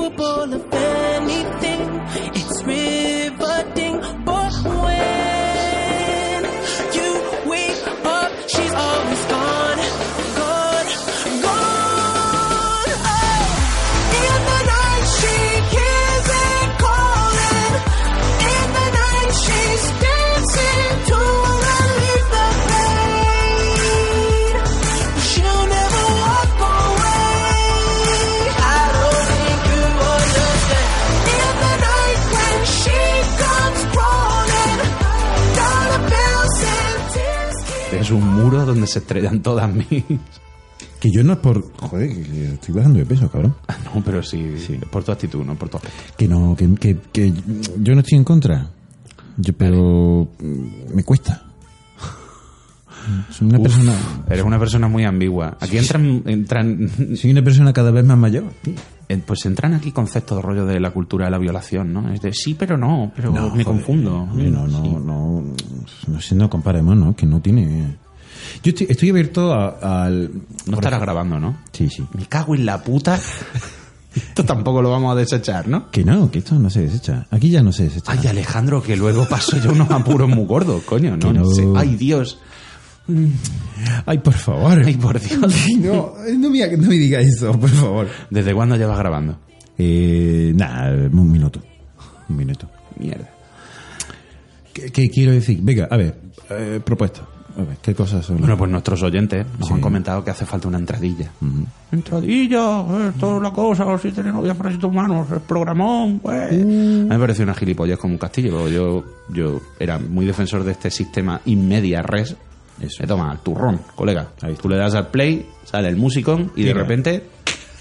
capable of anything. Es un muro donde se estrellan todas mis. Que yo no es por. Joder, que, estoy bajando de peso, cabrón. Ah, No, pero sí, es por tu actitud, no por tu aspecto. Que no, que, que, que yo no estoy en contra. Yo, pero me cuesta. Soy una Uf, persona. Eres una persona muy ambigua. Aquí entran, entran Soy una persona cada vez más mayor. tío. Pues entran aquí conceptos de rollo de la cultura de la violación, ¿no? Es de sí, pero no, pero No, me joder, confundo. No, no, Sí. no, no, sé, no comparemos, ¿no? Que no tiene. Yo estoy, estoy abierto al. No estarás grabando, ¿no? Sí, sí. Me cago en la puta. Esto tampoco lo vamos a desechar, ¿no? Que no, que esto no se desecha. Aquí ya no se desecha. Ay, Alejandro, que luego paso yo unos apuros muy gordos, coño, ¿no? No. sé. Ay, Dios. Ay, por favor. Ay, por Dios. No, no me, no me diga eso, por favor. ¿Desde cuándo llevas grabando? Eh, nada, un minuto. Un minuto. Mierda. ¿Qué, qué quiero decir? Venga, a ver, eh, propuesta. A ver, ¿qué cosas son? Bueno, pues nuestros oyentes nos Sí. han comentado que hace falta una entradilla. Entradilla, eh, toda la cosa, si tiene novias para humanos, el programón, pues. A mí me pareció una gilipollez como un castillo. Yo, yo era muy defensor de este sistema inmedia res. Eso. Me toma, el turrón, colega. Ahí. Tú le das al play, sale el musicón y de repente,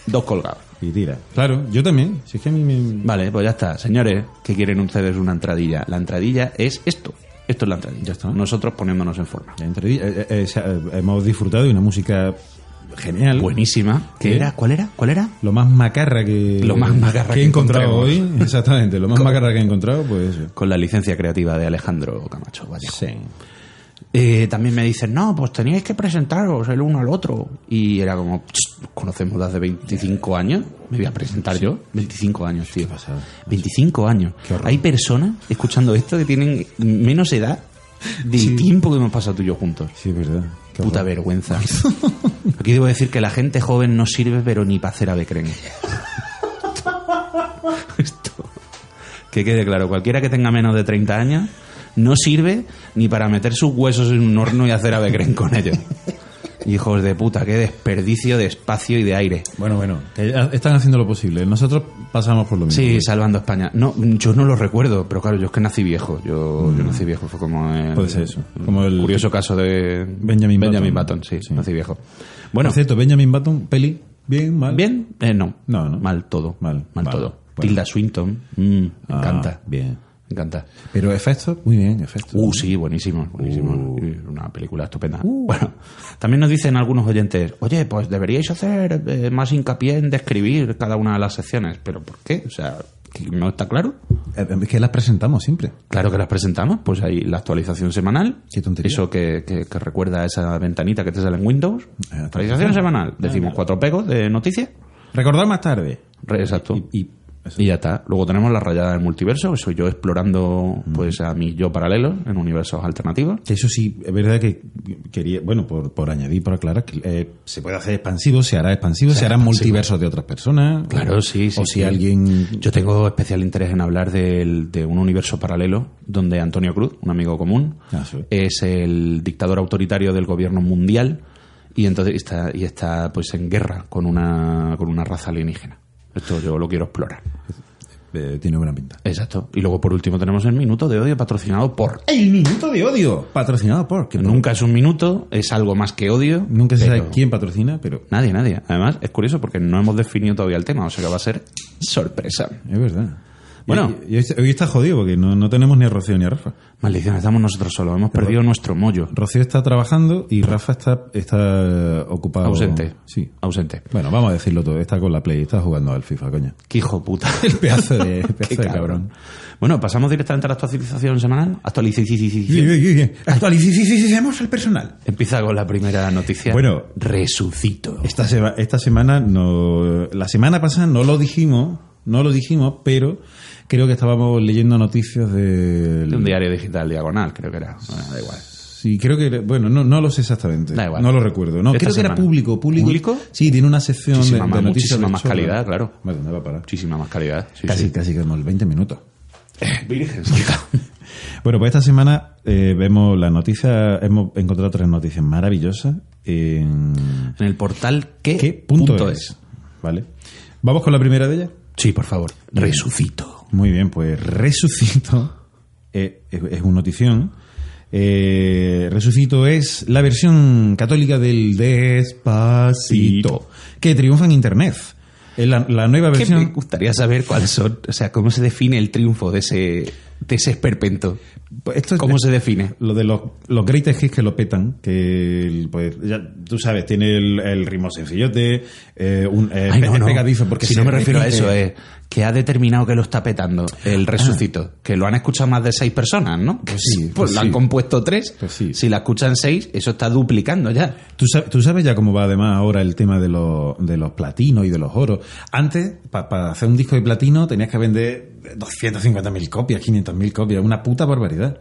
dos colgados. Y tira. Claro, yo también. Si es que a mí me... Vale, pues ya está. Señores, ¿qué quieren ustedes una entradilla? La entradilla es esto. Esto es la entradilla. Ya está. Nosotros poniéndonos en forma. La entrevista- eh, eh, eh, eh, hemos disfrutado de una música genial. Buenísima. ¿Qué era? ¿Cuál era? ¿Cuál era? Lo más macarra que... Lo más macarra que he que encontrado hoy. Exactamente, lo más macarra que he encontrado, pues. Con la licencia creativa de Alejandro Camacho Vallejo. Sí. Eh, también me dicen, no, pues teníais que presentaros el uno al otro. Y era como, "Ch, nos conocemos desde hace 25 años. Me voy a presentar yo. 25 años, tío. pasada. 25 años. Qué. Hay personas escuchando esto que tienen menos edad del tiempo que hemos pasado tú y yo juntos. Sí, es verdad. Qué Puta horror. vergüenza. Aquí debo decir que la gente joven no sirve, pero ni para hacer avecren. Esto. Que quede claro, cualquiera que tenga menos de 30 años no sirve ni para meter sus huesos en un horno y hacer avecren con ellos. Hijos de puta, qué desperdicio de espacio y de aire. Bueno, bueno, que están haciendo lo posible. Nosotros pasamos por lo mismo. Sí, salvando España. No, yo no lo recuerdo, pero claro, yo es que nací viejo. Yo, yo nací viejo, fue como el, Puede ser eso. Como el- curioso caso de Benjamin Button. Button. sí, Sí. nací viejo. Bueno, por cierto, Benjamin Button, peli, bien, mal. ¿bien? Eh, no. No, no. Mal todo. Mal, Mal todo. Bueno. Tilda Swinton, mm, me Ah, encanta. Bien. Me encanta. Pero efectos, muy bien, efectos. Uh, sí, buenísimo, buenísimo. Uh. Una película estupenda. Bueno, también nos dicen algunos oyentes, oye, pues deberíais hacer eh, más hincapié en describir cada una de las secciones. ¿Pero por qué? O sea, ¿que ¿no está claro? Eh, Es que las presentamos siempre. Claro que las presentamos, pues hay la actualización semanal. Qué tontería. Eso que, que- que recuerda a esa ventanita que te sale en Windows. Ah, Actualización semanal. Decimos cuatro pegos de noticias. Recordar más tarde. Exacto. Y, y- eso. Y ya está. Luego tenemos la rayada del multiverso, que soy yo explorando pues a mi yo paralelo en universos alternativos. Eso sí, es verdad que quería, bueno, por, por añadir, por aclarar, que eh, se puede hacer expansivo, se hará expansivo, se, Se hará harán expansivo. multiversos de otras personas. Claro, o, sí, sí. O si sí. alguien. Yo tengo especial interés en hablar del- de un universo paralelo donde Antonio Cruz, un amigo común, Ah, sí. es el dictador autoritario del gobierno mundial y entonces está, y está pues en guerra con una, con una raza alienígena. Esto yo lo quiero explorar. eh, tiene buena pinta. Exacto. Y luego por último tenemos el minuto de odio patrocinado por... El minuto de odio, patrocinado por. que Nunca es un minuto, es algo más que odio. Nunca se sabe quién patrocina, pero Nadie, nadie. Además, es curioso porque no hemos definido todavía el tema, o sea que va a ser sorpresa. es verdad. Bueno. Y- hoy, hoy está jodido porque no, no tenemos ni a Rocío ni a Rafa. Maldición, estamos nosotros solos, hemos perdido nuestro mollo. Rocío está trabajando y Rafa está, está ocupado. Ausente. Sí. Ausente. Bueno, vamos a decirlo todo. Está con la Play, está jugando al FIFA, coño. Qué hijo puta. El pedazo de, pedazo de cabrón. Bueno, pasamos directamente a la actualización semanal. Actualización. Actualicemos el personal. Empieza con la primera noticia. Bueno. resucito. Esta, sema- esta semana no. La semana pasada no lo dijimos, no lo dijimos, pero creo que estábamos leyendo noticias del. De un diario digital diagonal, creo que era. Bueno, da igual. Sí, creo que. Bueno, no, no lo sé exactamente. Da igual. No lo recuerdo. No, Esta creo que era público, público. ¿Público? Sí, tiene una sección de, Muchísima de más- noticias. muchísima de más calidad, claro. Bueno, ¿dónde va a parar? Muchísima más calidad. Sí, Casi, sí. casi como el 20 minutos. Virgen santa. Bueno, pues esta semana eh, vemos las noticias, hemos encontrado tres noticias maravillosas en En el portal que qué punto, es. ¿Vale? Vamos con la primera de ellas. Sí, por favor. Resucito. Muy bien, pues Resucito eh, es, es un notición. Eh, Resucito es la versión católica del Despacito, que triunfa en Internet. La, la nueva Que me versión. gustaría saber cuáles son, o sea, cómo se define el triunfo de ese, de ese esperpento. Pues esto es- ¿Cómo se define? Lo de los, los greatest hits que lo petan, que pues ya tú sabes, tiene el, el ritmo sencillote, eh, un, eh, Ay, no, no. pegadizo porque si no me refiero a eso, es que ha determinado que lo está petando el resucito. Que lo han escuchado más de seis personas, ¿no? Pues sí, Pues, pues lo sí. han compuesto tres. Pues sí. Si la escuchan seis, eso está duplicando ya. ¿Tú sabes, tú sabes ya cómo va además ahora el tema de los, de los platinos y de los oros. Antes, para hacer un disco de platino, tenías que vender 250.000 copias, 500.000 copias, una puta barbaridad.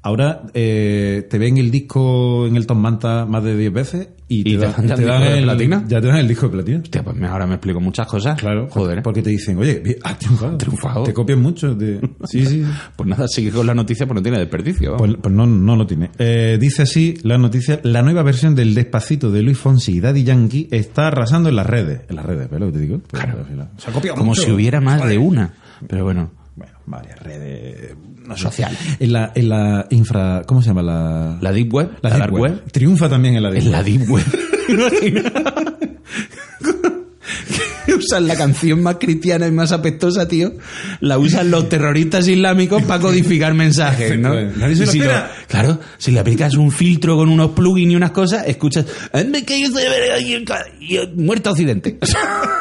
Ahora eh, te ven el disco en el Tom Manta más de 10 veces y, ¿Y te dan- dan el de platino? Ya te dan el disco de platino. Hostia, pues ahora me explico muchas cosas. Claro, Joder. ¿eh? Porque te dicen, oye, has triunfado. Triunfado. Te copian mucho. de- Sí, sí. Pues nada, sigue con la noticia, pues no tiene desperdicio. Pues, pues no, no lo tiene. Eh, dice así la noticia, la nueva versión del Despacito de Luis Fonsi y Daddy Yankee está arrasando en las redes. En las redes, ¿ves lo que te digo? Pues, Claro. al final, Se ha copiado Como mucho. si hubiera más Vale. de una. Pero bueno, Bueno, varias redes no sé. Social. En la, en la infra... ¿Cómo se llama? La, la Deep Web, la, Deep Dark Web, Triunfa también en la Deep en la Web. Deep Web. Usan la canción más cristiana y más apestosa, tío. La usan los terroristas islámicos para codificar mensajes, ¿no? Efectivamente. Nadie se Y lo si espera. claro, si le aplicas un filtro con unos plugins y unas cosas, escuchas, "Ande que yo muerto a Occidente.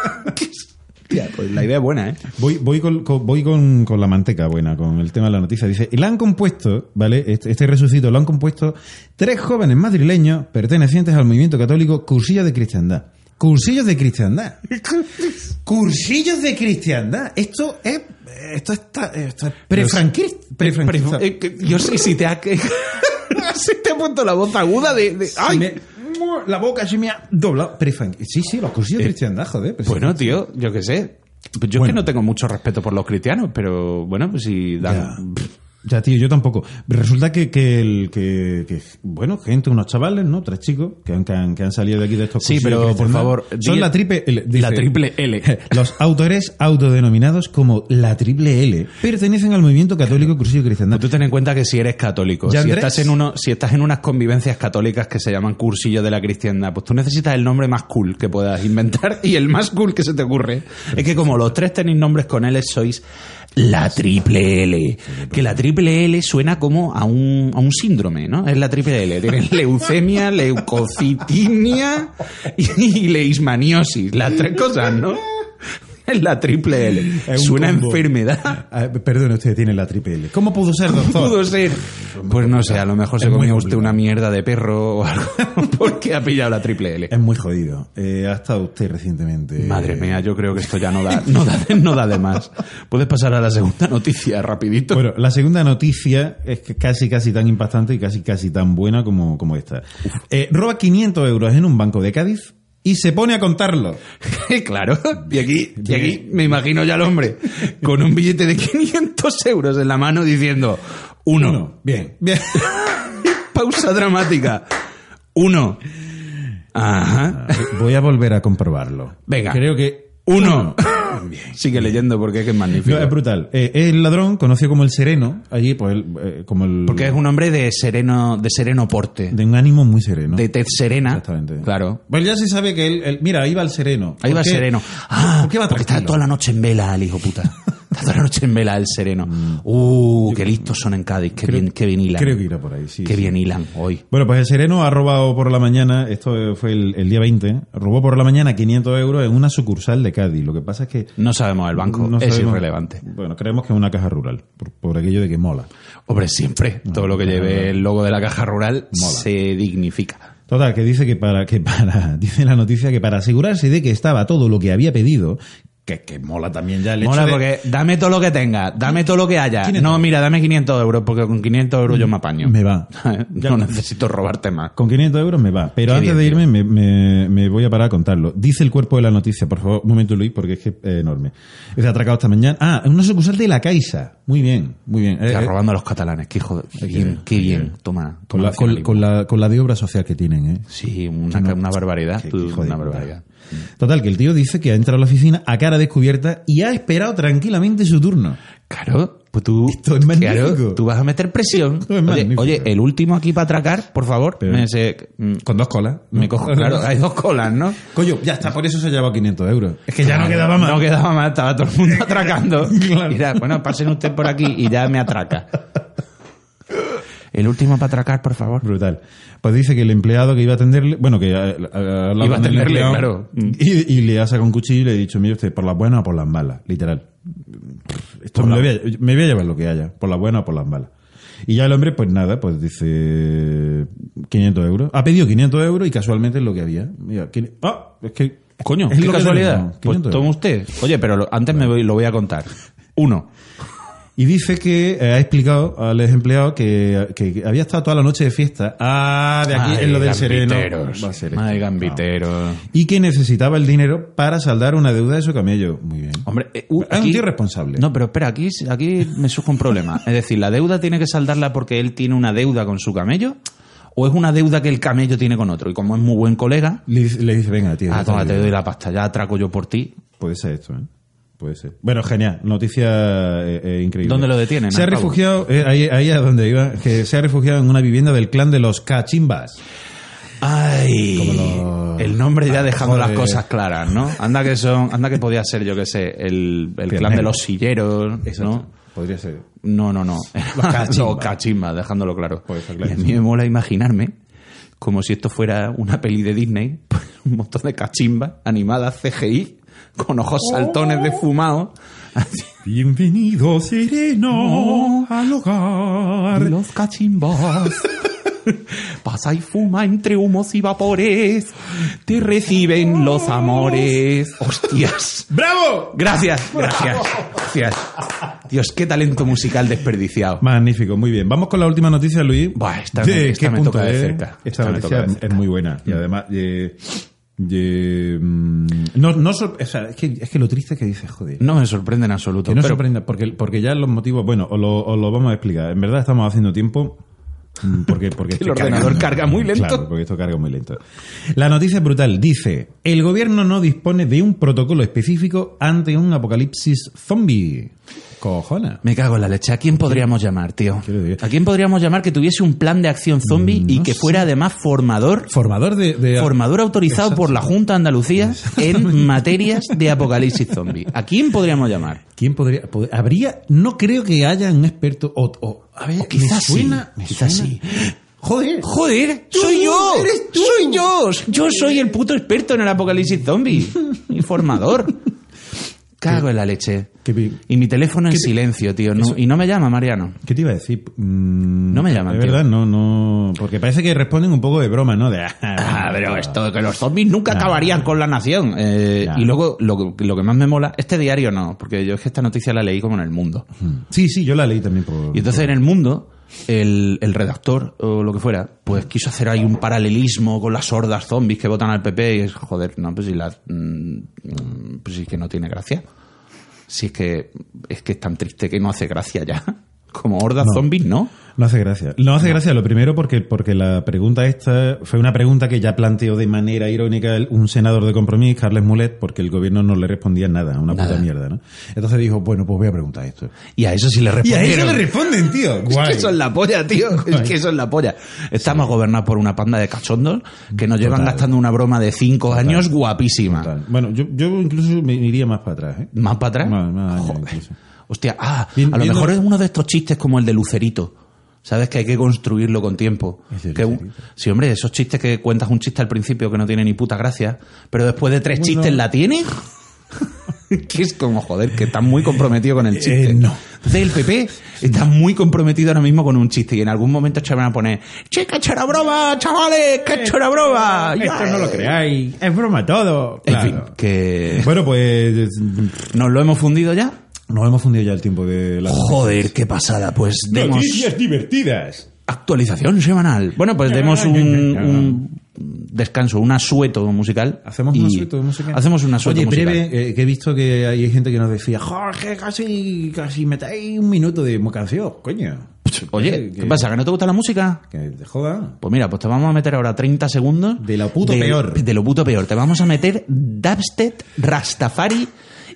Hostia, pues la idea es buena, ¿eh? Voy, voy, con, con- voy con, con la manteca buena, con el tema de la noticia. Dice, y la han compuesto, ¿vale? Este, este resucito lo han compuesto tres jóvenes madrileños pertenecientes al movimiento católico Cursillos de Cristiandad. Cursillos de Cristiandad. Cursillos de Cristiandad. Esto es... Esto está... Esto es prefranquista. Yo sé si te ha... si te ha puesto la voz aguda de... de- ¡Ay! me- la boca se me ha doblado. Sí, sí, los cursillos de Cristiandad, joder. pero Bueno, sí. tío, yo qué sé. Yo es Bueno. que no tengo mucho respeto por los cristianos, pero bueno, pues si dan... Ya, tío, yo tampoco. Resulta que, que, el, que, que, bueno, gente, unos chavales, ¿no? Tres chicos que han, que han, que han salido de aquí de estos Sí, pero, por favor, Son la triple L. dice- la triple L. Los autores autodenominados como la triple L pertenecen al movimiento católico cursillo de cristiandad. Tú ten en cuenta que si eres católico, ¿Ya, si Andrés? estás, en uno, si estás en unas convivencias católicas que se llaman cursillo de la cristiandad, pues tú necesitas el nombre más cool que puedas inventar y el más cool que se te ocurre es que como los tres tenéis nombres con L, sois la triple L. Que la triple L suena como a un, a un síndrome, ¿no? Es la triple L. Tienes leucemia, leucocitimia y leishmaniosis. Las tres cosas, ¿no? Es la triple L. Es un Suena a combo. enfermedad. Ah, perdone, usted tiene la triple L. ¿Cómo pudo ser, doctor? pudo ser? Pues no sé, a lo mejor se comió usted una mierda de perro o algo porque ha pillado la triple L. Es muy jodido. Eh, ha estado usted recientemente. Madre mía, yo creo que esto ya no da, no da, de, no da de más. Puedes pasar a la segunda noticia rapidito. Bueno, la segunda noticia es que casi, casi tan impactante y casi, casi tan buena como, como esta. Eh, roba 500 euros en un banco de Cádiz y se pone a contarlo. claro, y aquí, y aquí me imagino ya al hombre con un billete de 500 euros en la mano diciendo uno, Uno. Bien, bien. pausa dramática, uno, ajá, Voy a volver a comprobarlo. Venga. Creo que. uno, Sigue leyendo porque es que es magnífico. No, es brutal. Eh, el ladrón, conocido como el sereno, allí, pues, el, eh, como el. Porque es un hombre de sereno, de sereno porte. De un ánimo muy sereno. De tez serena. Exactamente. Claro. Pues ya se sabe que él, él- mira, ahí va el sereno. Ahí va ¿Por el sereno. Ah, ¿Por qué va porque está toda la noche en vela el hijo puta. Toda la noche en vela el sereno. Uh, qué listos son en Cádiz. Qué bien, qué bien hilan. Mm. Creo que irá por ahí, sí. Qué sí. bien hilan hoy. Bueno, pues el sereno ha robado por la mañana, esto fue el, el día 20, robó por la mañana 500 euros en una sucursal de Cádiz. Lo que pasa es que. No sabemos el banco. no es sabemos- irrelevante. Bueno, creemos que es una caja rural, por, por aquello de que mola. Hombre, siempre. Todo lo que lleve el logo de la caja rural Mola. se dignifica. Total, que dice que para, que para, dice la noticia que para asegurarse de que estaba todo lo que había pedido, que, que mola también ya el hecho Mola de- porque dame todo lo que tenga, dame todo lo que haya. 500. No, mira, dame 500 euros porque con 500 euros yo me apaño. Me va. no necesito robarte más. Con 500 euros me va. Pero antes bien, de irme, me, me- me voy a parar a contarlo. Dice el cuerpo de la noticia, por favor, un momento, Luis, porque es que es enorme. Es atracado esta mañana. Ah, una sucursal de la Caixa. Muy bien, muy bien. Está Eh, eh, robando a los catalanes. Qué, hijo de- qué bien, qué bien. Toma. con, la, con, la, con la de obra social que tienen, ¿eh? Sí, una, una barbaridad. Una barbaridad. Total, que el tío dice que ha entrado a la oficina a cara descubierta y ha esperado tranquilamente su turno. Claro, pues tú, Esto es magnífico. claro, tú vas a meter presión. Esto es Oye, el último aquí para atracar, por favor. Pero- me, se- mm, Con dos colas. me cojo, claro, hay dos colas, ¿no? Coño, ya está, por eso se ha llevado 500 euros. Es que ya no quedaba más. No quedaba más, estaba todo el mundo atracando. Claro. Mira, bueno, pasen usted por aquí y ya me atraca. El último para atracar, por favor. Brutal. Pues dice que el empleado que iba a atenderle, bueno, que eh, eh, hablaba Iba a atenderle, empleado, claro. Y, y le ha sacado un cuchillo y le ha dicho, mire usted, por las buenas o por las malas, literal. Esto me, voy a, me voy a llevar lo que haya, por las buenas o por las malas. Y ya el hombre, pues nada, pues dice 500 euros. Ha pedido 500 euros y casualmente es lo que había. Mira, ¿quién- ah, es que... Coño, es qué casualidad. Pues 500 toma usted. Oye, pero lo- antes me voy, lo voy a contar. Uno. Y dice que eh, ha explicado al empleado que, que había estado toda la noche de fiesta. Ah, de aquí Ay, en lo del sereno. Va a ser esto. Ay, No. gambiteros. Y que necesitaba el dinero para saldar una deuda de su camello. Muy bien. Hombre, eh, uh, Es un tío responsable. No, pero espera, aquí, aquí me surge un problema. Es decir, ¿la deuda tiene que saldarla porque él tiene una deuda con su camello? ¿O es una deuda que el camello tiene con otro? Y como es muy buen colega, Le, dice- le dice, venga, tío. ah, toma, te doy la pasta, ya atraco yo por ti. Puede ser esto, ¿eh? Puede ser. Bueno, genial. Noticia eh, eh, increíble. ¿Dónde lo detienen, Se ha refugiado, eh, ahí, ahí a donde iba, que se ha refugiado en una vivienda del clan de los cachimbas. Ay, los- el nombre ya Ah, dejando joder. las cosas claras, ¿no? Anda que son, anda que podía ser, yo que sé, el, el clan de los silleros, ¿no? Podría ser. No, no, no. Los cachimbas. Los cachimbas, dejándolo claro. Y a mí me mola imaginarme como si esto fuera una peli de Disney, pues, un montón de cachimbas animadas CGI, con ojos saltones defumados. así. Bienvenido, sereno, al hogar. Los cachimbas. Pasa y fuma entre humos y vapores. Te reciben los amores. Hostias. ¡Bravo! Gracias, gracias, gracias. Dios, qué talento musical desperdiciado. Magnífico, muy bien. Vamos con la última noticia, Luis. Buah, esta ¿De me- esta me toca de cerca. Esta noticia de cerca. es muy buena. Y además, eh, eh, mm, no, no o sea, es, que, es que lo triste es que dices, joder. No me sorprende en absoluto. Que no pero- sorprenda, porque, porque ya los motivos, bueno, os lo, os lo vamos a explicar. En verdad estamos haciendo tiempo. mm, Porque, porque Que el ordenador cargando. carga muy lento. Claro, porque esto carga muy lento. La noticia es brutal. Dice, el gobierno no dispone de un protocolo específico ante un apocalipsis zombie. Cojona. Me cago en la leche. ¿A quién podríamos llamar, tío? ¿A quién podríamos llamar que tuviese un plan de acción zombie y que sé. fuera además formador Formador de... de- Formador autorizado por la Junta de Andalucía en materias de apocalipsis zombie. ¿A quién podríamos llamar? ¿Quién podría, pod- Habría... No creo que haya un experto... O, o- a ver, O quizás me suena, sí, me quizás suena- sí. Joder. Joder, Tú, soy yo. eres tú. Soy yo. Yo soy el puto experto en el apocalipsis zombie. Informador. Cago en la leche. ¿Qué, Y mi teléfono en ¿Qué te- silencio, tío. No- y no me llama, Mariano. ¿Qué te iba a decir? Mm, No me llaman, Es tío. verdad, no, no... Porque parece que responden un poco de broma, ¿no? De, Ah, pero esto de que los zombies nunca acabarían con la nación. Eh. Y luego, lo, que- lo que más me mola, este diario no, porque yo es que esta noticia la leí como en el mundo. Sí, sí, yo la leí también por... Y entonces en el mundo, el, el redactor o lo que fuera, pues quiso hacer ahí un paralelismo con las hordas zombies que votan al PP y es, joder, no, pues si las, mm, pues sí que no tiene gracia. Si es que, es que es tan triste que no hace gracia ya. Como hordas No. zombies, ¿no? No hace gracia. No hace gracia lo primero porque, porque la pregunta esta fue una pregunta que ya planteó de manera irónica un senador de compromiso, Carles Mulet, porque el gobierno no le respondía nada, una Nada. puta mierda, ¿no? Entonces dijo, bueno, pues voy a preguntar esto. Y a eso sí le Y a respondieron. eso le responden, tío. Es Guay. que eso es la polla, tío. Es que eso es la polla. Estamos gobernados por una panda de cachondos que nos llevan Total. gastando una broma de cinco Total. años guapísima. Total. Bueno, yo, yo incluso me iría más para atrás, ¿eh? ¿Más para atrás? Más, más años Joder. Hostia, ah, Bien- a lo mejor es uno de estos chistes como el de Lucerito. ¿Sabes? Que hay que construirlo con tiempo. Que un- sí, hombre, esos chistes que cuentas un chiste al principio que no tiene ni puta gracia, pero después de tres Bueno. chistes la tiene. que es como, joder, que está muy comprometido con el chiste. Eh, no. Entonces el PP está muy comprometido ahora mismo con un chiste y en algún momento se van a poner, che, que broma, chavales, que broma. Esto no lo creáis. Es broma todo. En Claro. fin, que Bueno, pues nos lo hemos fundido ya. Nos hemos fundido ya el tiempo de la Joder, qué pasada. Pues demos Noticias divertidas. actualización semanal. Bueno, pues demos un, un descanso, un asueto musical. Hacemos un asueto musical. Hacemos un asueto Oye, musical. breve, eh, que he visto que hay gente que nos decía, Jorge, casi, casi metéis un minuto de canción, coño. Oye, Que- ¿qué pasa? ¿Que no te gusta la música? Que te joda. Pues mira, pues te vamos a meter ahora 30 segundos. De lo puto peor. De lo puto peor. Te vamos a meter Dubstep Rastafari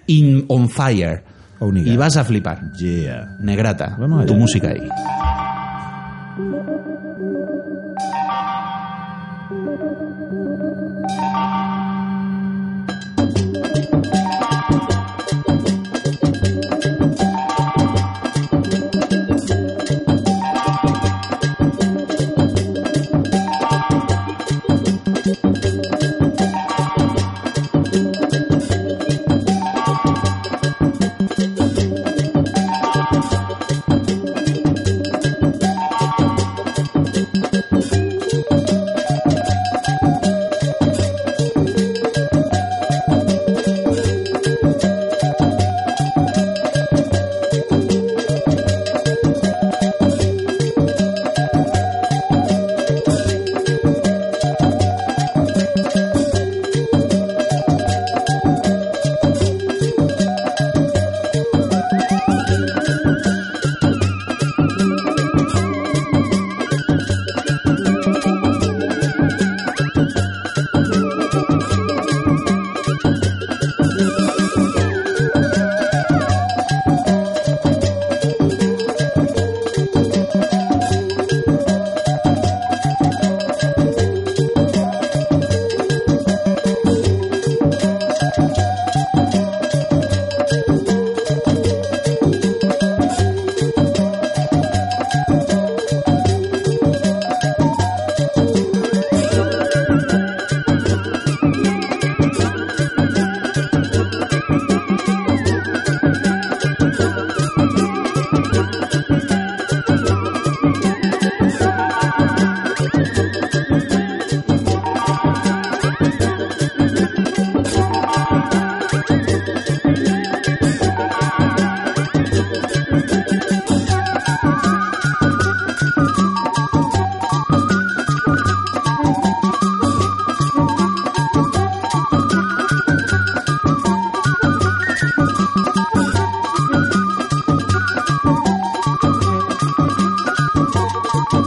in on fire. Nigga. y vas a flipar. Yeah. Negrata, Vamos tu música ahí.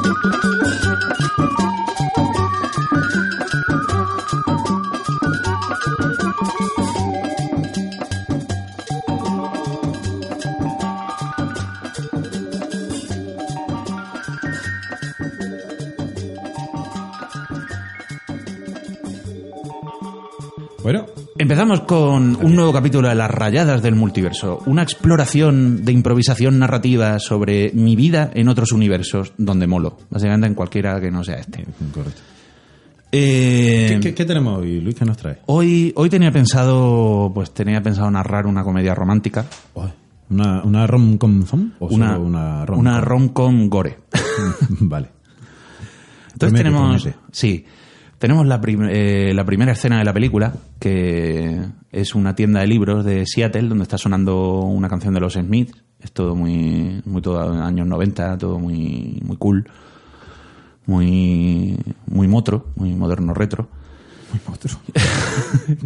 Bueno, Empezamos con un nuevo capítulo de Las Rayadas del Multiverso, una exploración de improvisación narrativa sobre mi vida en otros universos donde molo, básicamente en cualquiera que no sea este. correcto. Eh, ¿Qué, qué- qué tenemos hoy, Luis? ¿Qué nos trae? Hoy, hoy tenía pensado, pues tenía pensado narrar una comedia romántica, ¿Una, una rom-com una, una rom una rom-com gore. vale. Entonces tenemos, sí, tenemos la, prim- eh, la primera escena de la película, que es una tienda de libros de Seattle, donde está sonando una canción de los Smiths. Es todo muy, muy todo años 90, todo muy, muy cool, muy, muy motro, muy moderno retro.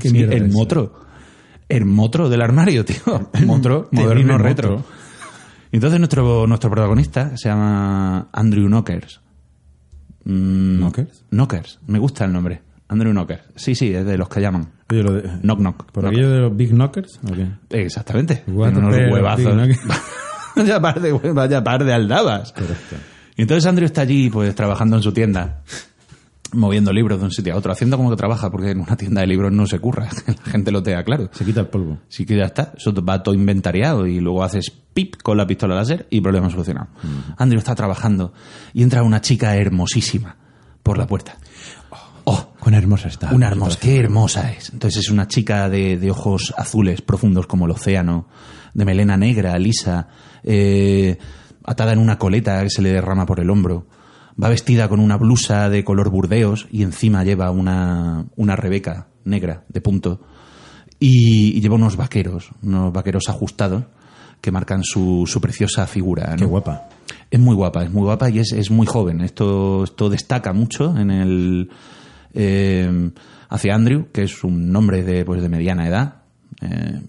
¿Qué Sí, el motro. El motro del armario, tío. Motro, moderno motro. retro. Entonces nuestro, nuestro protagonista se llama Andrew Knockers. Mm, ¿Knockers? Knockers. Me gusta el nombre. Andrew Knockers. Sí, sí, es de los que llaman. Oye, lo de- Knock Knock. ¿Por aquello de los Big Knockers? ¿o qué? Exactamente. Unos huevazos. Vaya par de vaya par de aldabas. Correcto. Y entonces Andrew está allí, pues, trabajando en su tienda, moviendo libros de un sitio a otro, haciendo como que trabaja, porque en una tienda de libros no se curra, la gente lo tenga claro. Se quita el polvo. Así que ya está, eso va todo inventariado y luego haces pip con la pistola láser y problema solucionado. Andrew está trabajando y entra una chica hermosísima por la puerta. Oh, Con hermosa está. una hermosa, qué hermosa es. Entonces es una chica de, de ojos azules profundos como el océano, de melena negra, lisa, eh, atada en una coleta que se le derrama por el hombro. Va vestida con una blusa de color burdeos y encima lleva una, una rebeca negra de punto. Y, y lleva unos vaqueros, unos vaqueros ajustados que marcan su, su preciosa figura. Qué guapa. Es muy guapa, es muy guapa y es, es muy joven. Esto, esto destaca mucho en el eh, hacia Andrew, que es un hombre de, pues, de mediana edad, eh,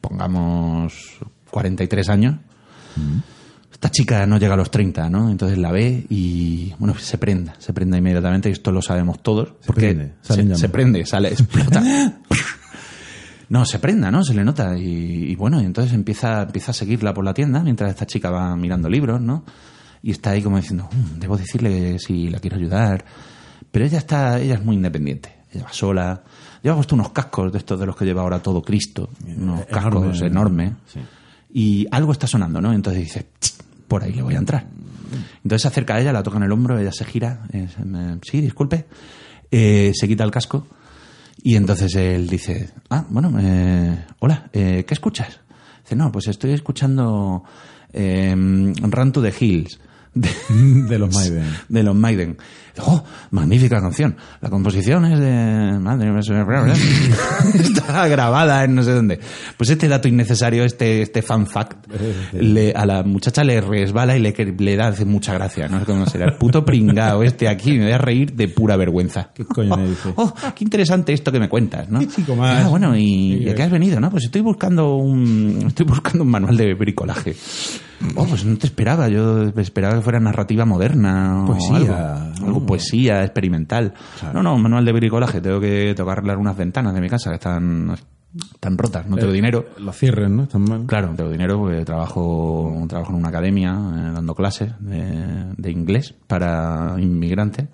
pongamos 43 años. Esta chica no llega a los 30, ¿no? Entonces la ve y, bueno, se prenda, se prenda inmediatamente, y esto lo sabemos todos. porque prende, salen se, se prende, sale, explota. No, se prenda, ¿no? Se le nota. Y, y bueno, y entonces empieza, empieza a seguirla por la tienda mientras esta chica va mirando libros, ¿no? Y está ahí como diciendo, "Mm, debo decirle si la quiero ayudar. Pero ella está, ella es muy independiente. Ella va sola. Lleva puesto unos cascos de estos de los que lleva ahora todo Cristo. Unos Enorme. cascos enormes. Sí. Y algo está sonando, ¿no? Entonces dice, "Ch, por ahí le voy a entrar. Entonces se acerca a ella, la toca en el hombro, ella se gira. eh, sí, disculpe. Eh, se quita el casco. Y entonces él dice, ah, bueno, eh, hola, eh, ¿qué escuchas? Dice, no, pues estoy escuchando eh, Run to the Hills. De, De los Maiden. de los Maiden. ¡Oh! Magnífica canción. La composición es de. Madre mía, Está grabada en no sé dónde. Pues este dato innecesario, este, este fan fact, le- a la muchacha le resbala y le, le da hace mucha gracia. No sé cómo será. El puto pringao este aquí me voy a reír de pura vergüenza. ¿Qué coño me dice? Oh, qué interesante esto que me cuentas, ¿no? Qué chico más. Ah, bueno, ¿y, Sí, ¿y a qué has venido, no? Pues estoy buscando un, estoy buscando un manual de bricolaje. Oh, pues no te esperaba, yo esperaba que fuera narrativa moderna. o Poesía, algo, poesía, experimental. No, no, un manual de bricolaje. Tengo que, tengo que arreglar unas ventanas de mi casa que están, están rotas. No tengo dinero. Los cierres, ¿no? Están mal. Claro, no tengo dinero porque trabajo, trabajo en una academia eh, dando clases de, de inglés para inmigrantes.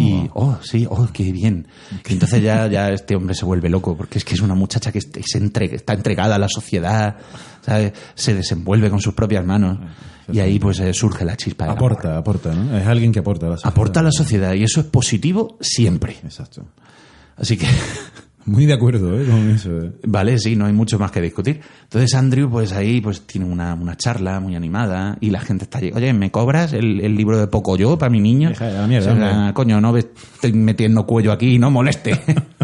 Y, oh, sí, oh, qué bien. Y entonces ya, ya este hombre se vuelve loco, porque es que es una muchacha que es- es entre- está entregada a la sociedad, ¿sabes? se desenvuelve con sus propias manos. Y ahí pues eh, surge la chispa. del amor. Aporta, aporta, ¿no? Es alguien que aporta a la sociedad. Aporta a la sociedad y eso es positivo siempre. Exacto. Así que Muy de acuerdo, ¿eh? Con eso. ¿eh? Vale, sí, no hay mucho más que discutir. Entonces Andrew, pues ahí pues tiene una, una charla muy animada y la gente está allí, oye, ¿me cobras el, el libro de Pocoyo para mi niño? Deja de la mierda, O sea, coño, no me estoy metiendo cuello aquí, no moleste.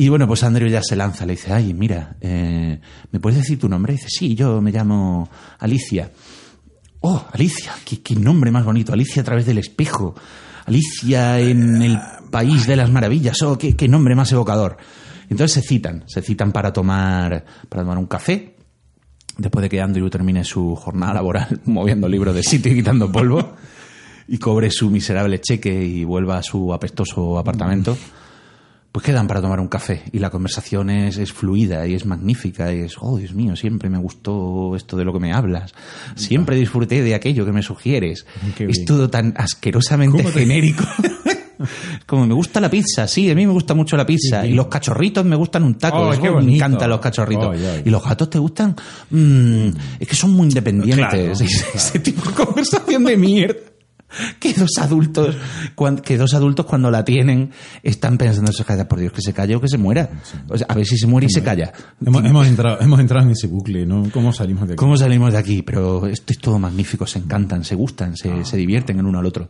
y bueno, pues Andrew ya se lanza, le dice, ay, mira, eh, ¿me puedes decir tu nombre? Dice, sí, yo me llamo Alicia. Oh, Alicia, qué, nombre más bonito, Alicia a través del espejo, Alicia en el país de las maravillas, oh, qué, qué nombre más evocador. Entonces se citan, se citan para tomar, para tomar un café, después de que Andrew termine su jornada laboral moviendo libros de sitio y quitando polvo, y cobre su miserable cheque y vuelva a su apestoso apartamento, pues quedan para tomar un café y la conversación es, es fluida y es magnífica y es, oh Dios mío, siempre me gustó esto de lo que me hablas, siempre disfruté de aquello que me sugieres, Qué es bien. todo tan asquerosamente genérico. Como me gusta la pizza, sí, a mí me gusta mucho la pizza. Y los cachorritos me gustan un taco. Oh, es como me encantan los cachorritos. Oh. ¿Y los gatos te gustan? Mm, es que son muy independientes. Claro, Ese tipo de conversación de mierda. Que dos adultos, cuan- que dos adultos cuando la tienen están pensando, se calla, por Dios, que se calle o que se muera. O sea, a ver si se muere y se calla. Hemos, hemos entrado, hemos entrado en ese bucle, ¿no? ¿Cómo salimos de aquí? ¿Cómo salimos de aquí? Pero esto es todo magnífico, se encantan, se gustan, se, se divierten el uno al otro.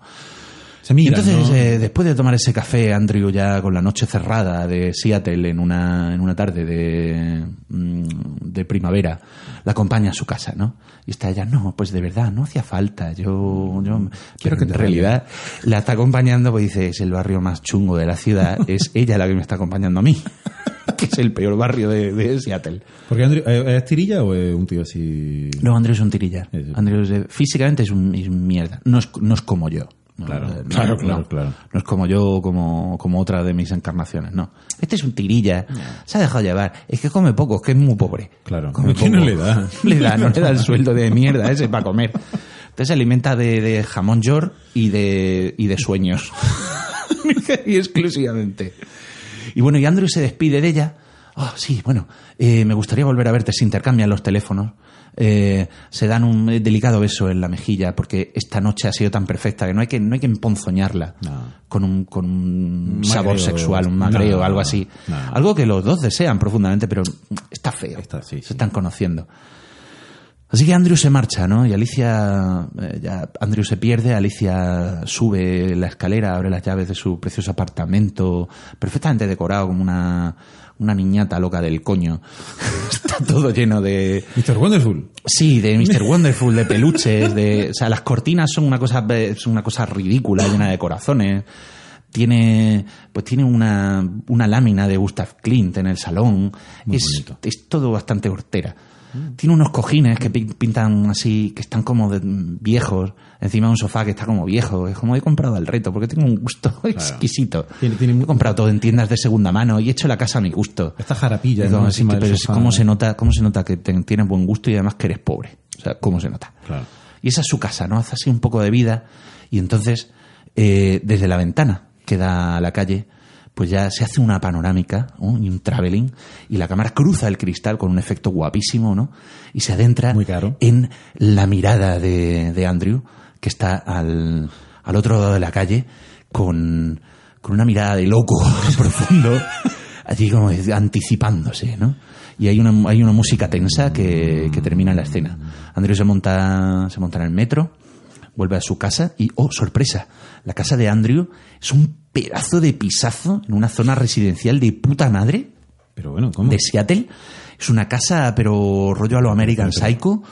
Se Y miran, entonces, ¿no? eh, después de tomar ese café, Andrew ya con la noche cerrada de Seattle en una, en una tarde de, mm, de primavera, la acompaña a su casa, ¿no? Y está ella, no, pues de verdad, no hacía falta. Yo, yo quiero que en realidad la está acompañando, pues dice, es el barrio más chungo de la ciudad, es ella la que me está acompañando a mí. que es el peor barrio de, de Seattle. Porque Andrew, ¿eh, ¿es tirilla o es un tío así...? No, Andrew es un tirilla. Andrew es, físicamente es un es un mierda. No es, no es como yo. No, Claro, eh, no, claro, no. claro, claro. No es como yo, como, como otra de mis encarnaciones, no. Este es un tirilla. Se ha dejado llevar. Es que come poco, es que es muy pobre. Claro. Come que no poco. le da. le da, no le da el sueldo de mierda ese para comer. Entonces se alimenta de, de jamón york y de, y de sueños. y exclusivamente. Y bueno, y Andrew se despide de ella. Ah, sí, bueno, eh, me gustaría volver a verte. Se intercambian los teléfonos. Eh, se dan un delicado beso en la mejilla porque esta noche ha sido tan perfecta que no hay que, no hay que emponzoñarla No. con un, con un sabor sexual, un magreo, No, algo así. Algo que los dos desean profundamente, pero está feo. Está, sí, se sí. están conociendo. Así que Andrew se marcha, ¿no? Y Alicia, eh, ya Andrew se pierde, Alicia sube la escalera, abre las llaves de su precioso apartamento, perfectamente decorado como una, una niñata loca del coño. Está todo lleno de, Mr. Wonderful. Sí, de Mr. Wonderful, de peluches, de, o sea, las cortinas son una cosa, son una cosa ridícula, llena de corazones. Tiene, pues tiene una, una lámina de Gustav Klimt en el salón. Muy Es, bonito. es todo bastante hortera. Tiene unos cojines que pi- pintan así, que están como de- viejos, encima de un sofá que está como viejo. Es como he comprado el reto, porque tengo un gusto exquisito. Tiene- tiene mu- he comprado todo en tiendas de segunda mano y he hecho la casa a mi gusto. Esta jarapilla ¿no? así que, pero sofá. ¿cómo se nota, cómo se nota que tienes buen gusto y además que eres pobre? O sea, ¿cómo se nota? Claro. Y esa es su casa, ¿no? Hace así un poco de vida y entonces eh, desde la ventana que da a la calle, pues ya se hace una panorámica ¿no? y un traveling y la cámara cruza el cristal con un efecto guapísimo, ¿no? Y se adentra Muy caro. en la mirada de, de Andrew, que está al, al otro lado de la calle con, con una mirada de loco profundo, allí como anticipándose, ¿no? Y hay una, hay una música tensa que, que termina la escena. Andrew se monta, se monta en el metro, vuelve a su casa y, oh, sorpresa, la casa de Andrew es un pedazo de pisazo en una zona residencial de puta madre. Pero bueno, ¿cómo? de Seattle. Es una casa, pero rollo a lo American Psycho,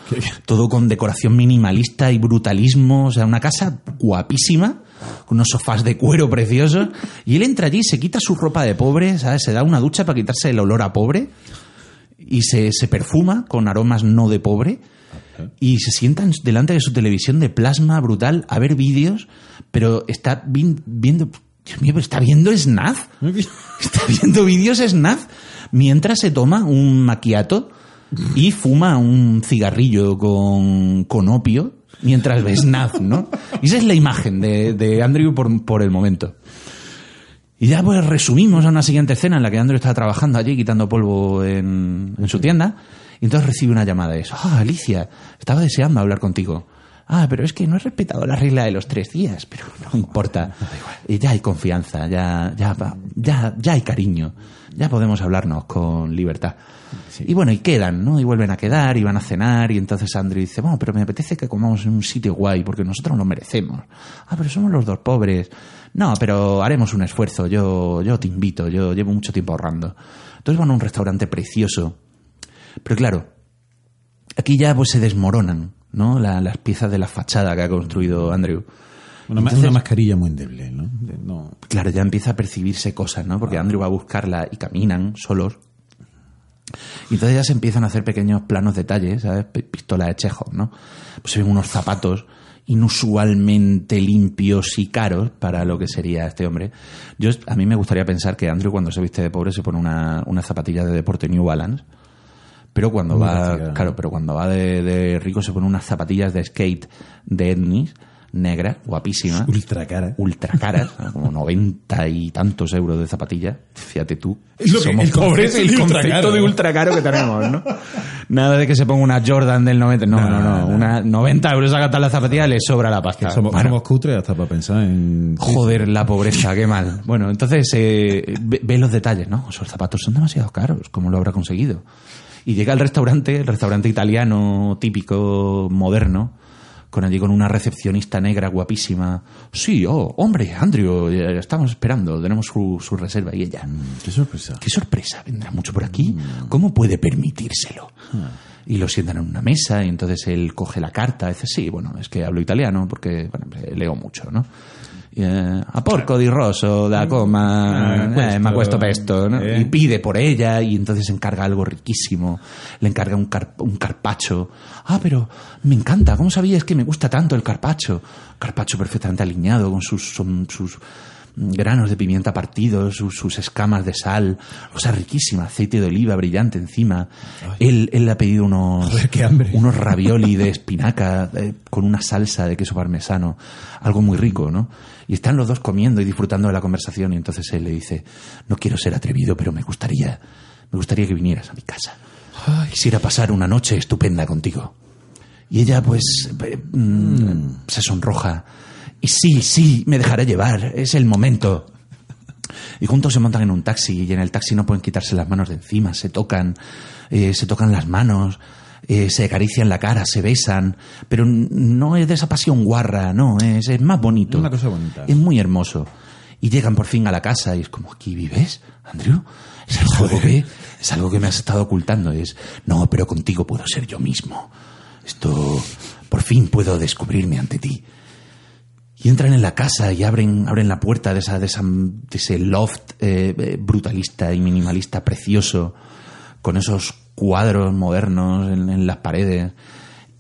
todo con decoración minimalista y brutalismo, o sea, una casa guapísima, con unos sofás de cuero preciosos, y él entra allí, se quita su ropa de pobre, ¿sabes? Se da una ducha para quitarse el olor a pobre, y se, se perfuma con aromas no de pobre, y se sientan delante de su televisión de plasma brutal a ver vídeos, pero está vi- viendo... Dios mío, pero está viendo Snaf. Está viendo vídeos Snaf mientras se toma un maquiato y fuma un cigarrillo con, con opio mientras ve Snaf, ¿no? Y esa es la imagen de, de Andrew por, por el momento. Y ya pues resumimos a una siguiente escena en la que Andrew está trabajando allí quitando polvo en, en su tienda y entonces recibe una llamada de eso. Ah, Alicia, estaba deseando hablar contigo. Ah, pero es que no he respetado la regla de los tres días, pero no importa. Y ya hay confianza, ya, ya, ya, ya hay cariño, ya podemos hablarnos con libertad. Y bueno, y quedan, ¿no? Y vuelven a quedar, y van a cenar, y entonces Andrew dice, bueno, pero me apetece que comamos en un sitio guay, porque nosotros lo merecemos. Ah, pero somos los dos pobres. No, pero haremos un esfuerzo, yo, yo te invito, yo llevo mucho tiempo ahorrando. Entonces van a un restaurante precioso. Pero claro, aquí ya pues se desmoronan, ¿no? La- las piezas de la fachada que ha construido Andrew. Una, Entonces- una mascarilla muy endeble, ¿no? Claro, ya empieza a percibirse cosas, ¿no? Porque Andrew va a buscarla y caminan solos. Y entonces ya se empiezan a hacer pequeños planos detalles, ¿sabes? Pistola de Chekhov, ¿no? Pues se ven unos zapatos inusualmente limpios y caros para lo que sería este hombre. Yo, a mí me gustaría pensar que Andrew cuando se viste de pobre se pone una, una zapatilla de deporte New Balance. Pero cuando Muy va, claro, pero cuando va de, de rico se pone unas zapatillas de skate de etnis, negra, guapísima Ultra cara. ultra caras, ¿no? como noventa y tantos euros de zapatilla. Fíjate tú. Es lo que- somos el pobres, el ultra concepto caro. de ultra caro que tenemos, ¿no? Nada de que se ponga una Jordan del 90. No, no, no. No, no. Una 90 euros a gastar la zapatilla le sobra la pasta. Somos, Bueno, somos cutres hasta para pensar en... Joder, la pobreza, qué mal. Bueno, entonces eh, ve, ve los detalles, ¿no? Esos zapatos son demasiado caros, ¿cómo lo habrá conseguido? Y llega al restaurante, el restaurante italiano típico, moderno, con allí con una recepcionista negra guapísima. Sí, oh, hombre, Andrew, eh, estamos esperando, tenemos su, su reserva. Y ella, Qué sorpresa. qué sorpresa, vendrá mucho por aquí. ¿Cómo puede permitírselo? Y lo sientan en una mesa y entonces él coge la carta. Dice, sí, bueno, es que hablo italiano porque bueno, leo mucho, ¿no? Eh, a porco di rosso da coma, Ah, eh, questo, ma questo pesto, ¿no? eh. y pide por ella y entonces encarga algo riquísimo, le encarga un, car- un carpacho. Ah, pero me encanta, ¿cómo sabías que me gusta tanto el carpacho? Carpacho perfectamente alineado con sus, son- sus granos de pimienta partidos, sus, sus escamas de sal, cosa riquísima, aceite de oliva brillante encima. Él, él le ha pedido unos, Joder, qué hambre. unos ravioli de espinaca eh, con una salsa de queso parmesano, algo muy rico, ¿no? Y están los dos comiendo y disfrutando de la conversación y entonces él le dice, no quiero ser atrevido, pero me gustaría, me gustaría que vinieras a mi casa. Quisiera pasar una noche estupenda contigo. Y ella, pues, eh, mm, se sonroja. Y sí, sí, me dejaré llevar. Es el momento. Y juntos se montan en un taxi y en el taxi no pueden quitarse las manos de encima, se tocan, eh, se tocan las manos, eh, se acarician la cara, se besan, pero no es de esa pasión guarra, no, es, es más bonito. Es una cosa bonita. Es muy hermoso. Y llegan por fin a la casa y es como, ¿aquí vives, Andrew? Es algo que, es algo que me has estado ocultando. Es, no, pero contigo puedo ser yo mismo. Esto, por fin puedo descubrirme ante ti. Y entran en la casa y abren, abren la puerta de, esa, de, esa- de ese loft eh, eh, brutalista y minimalista precioso, con esos cuadros modernos en, en las paredes.